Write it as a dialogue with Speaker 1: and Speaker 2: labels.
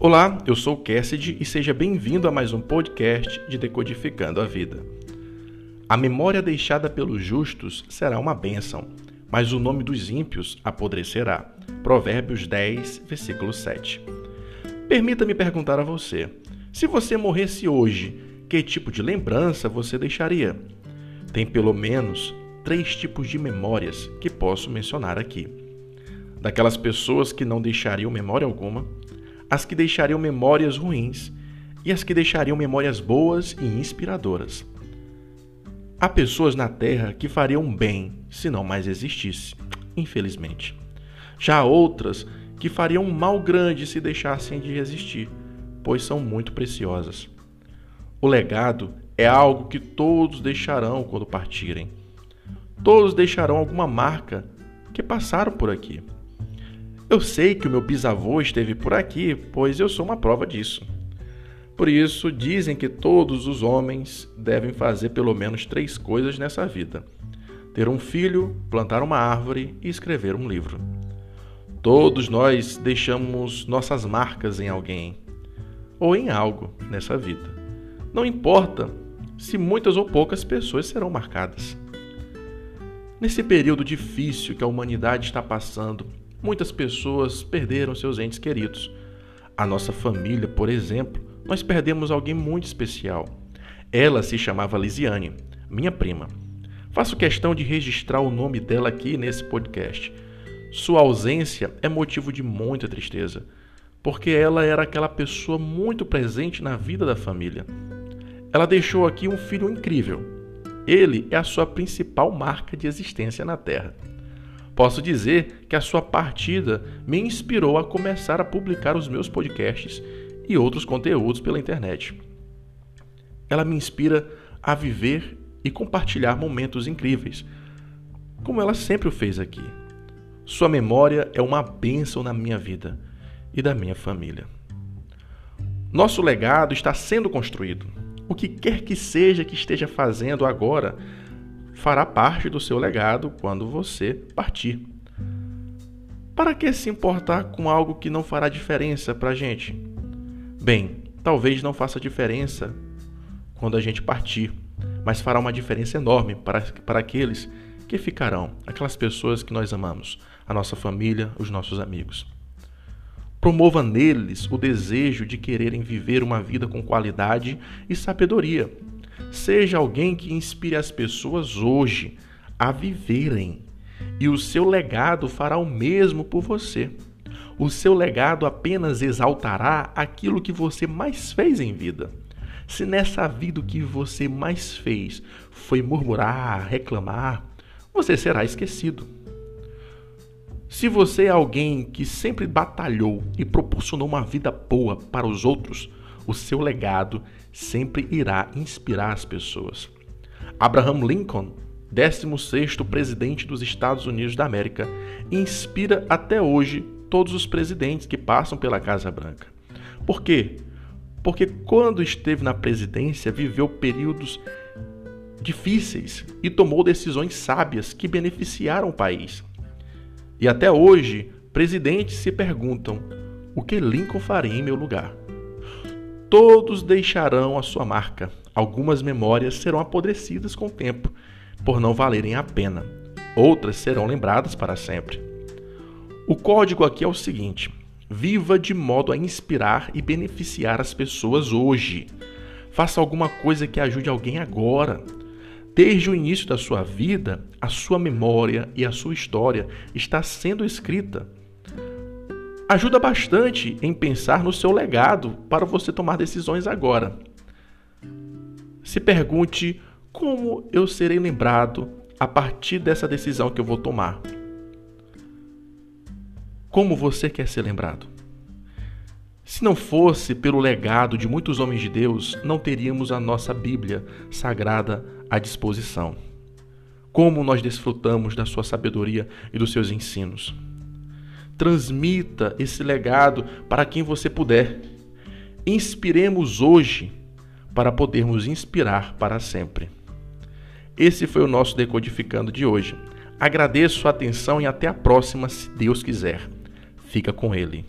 Speaker 1: Olá, eu sou o Cassidy e seja bem-vindo a mais um podcast de Decodificando a Vida. A memória deixada pelos justos será uma bênção, mas o nome dos ímpios apodrecerá. Provérbios 10, versículo 7. Permita-me perguntar a você: se você morresse hoje, que tipo de lembrança você deixaria? Tem pelo menos três tipos de memórias que posso mencionar aqui. Daquelas pessoas que não deixariam memória alguma, as que deixariam memórias ruins e as que deixariam memórias boas e inspiradoras. Há pessoas na Terra que fariam bem se não mais existisse, infelizmente. Já há outras que fariam um mal grande se deixassem de existir, pois são muito preciosas. O legado é algo que todos deixarão quando partirem. Todos deixarão alguma marca que passaram por aqui. Eu sei que o meu bisavô esteve por aqui, pois eu sou uma prova disso. Por isso, dizem que todos os homens devem fazer pelo menos três coisas nessa vida: ter um filho, plantar uma árvore e escrever um livro. Todos nós deixamos nossas marcas em alguém ou em algo nessa vida. Não importa se muitas ou poucas pessoas serão marcadas. Nesse período difícil que a humanidade está passando, muitas pessoas perderam seus entes queridos. A nossa família, por exemplo, nós perdemos alguém muito especial. Ela se chamava Lisiane, minha prima. Faço questão de registrar o nome dela aqui nesse podcast. Sua ausência é motivo de muita tristeza, porque ela era aquela pessoa muito presente na vida da família. Ela deixou aqui um filho incrível. Ele é a sua principal marca de existência na Terra. Posso dizer que a sua partida me inspirou a começar a publicar os meus podcasts e outros conteúdos pela internet. Ela me inspira a viver e compartilhar momentos incríveis, como ela sempre o fez aqui. Sua memória é uma bênção na minha vida e da minha família. Nosso legado está sendo construído. O que quer que seja que esteja fazendo agora fará parte do seu legado quando você partir. Para que se importar com algo que não fará diferença para a gente? Bem, talvez não faça diferença quando a gente partir, mas fará uma diferença enorme para, para aqueles que ficarão, aquelas pessoas que nós amamos, a nossa família, os nossos amigos. Promova neles o desejo de quererem viver uma vida com qualidade e sabedoria, Seja alguém que inspire as pessoas hoje a viverem, e o seu legado fará o mesmo por você. O seu legado apenas exaltará aquilo que você mais fez em vida. Se nessa vida o que você mais fez foi murmurar, reclamar, você será esquecido. Se você é alguém que sempre batalhou e proporcionou uma vida boa para os outros, o seu legado sempre irá inspirar as pessoas. Abraham Lincoln, 16º presidente dos Estados Unidos da América, inspira até hoje todos os presidentes que passam pela Casa Branca. Por quê? Porque quando esteve na presidência, viveu períodos difíceis e tomou decisões sábias que beneficiaram o país. E até hoje, presidentes se perguntam: o que Lincoln faria em meu lugar? Todos deixarão a sua marca. Algumas memórias serão apodrecidas com o tempo, por não valerem a pena. Outras serão lembradas para sempre. O código aqui é o seguinte: viva de modo a inspirar e beneficiar as pessoas hoje. Faça alguma coisa que ajude alguém agora. Desde o início da sua vida, a sua memória e a sua história está sendo escrita ajuda bastante em pensar no seu legado para você tomar decisões agora. Se pergunte como eu serei lembrado a partir dessa decisão que eu vou tomar. Como você quer ser lembrado? Se não fosse pelo legado de muitos homens de Deus, não teríamos a nossa Bíblia sagrada à disposição. Como nós desfrutamos da sua sabedoria e dos seus ensinos. Transmita esse legado para quem você puder. Inspiremos hoje para podermos inspirar para sempre. Esse foi o nosso Decodificando de hoje. Agradeço a atenção e até a próxima, se Deus quiser. Fica com Ele.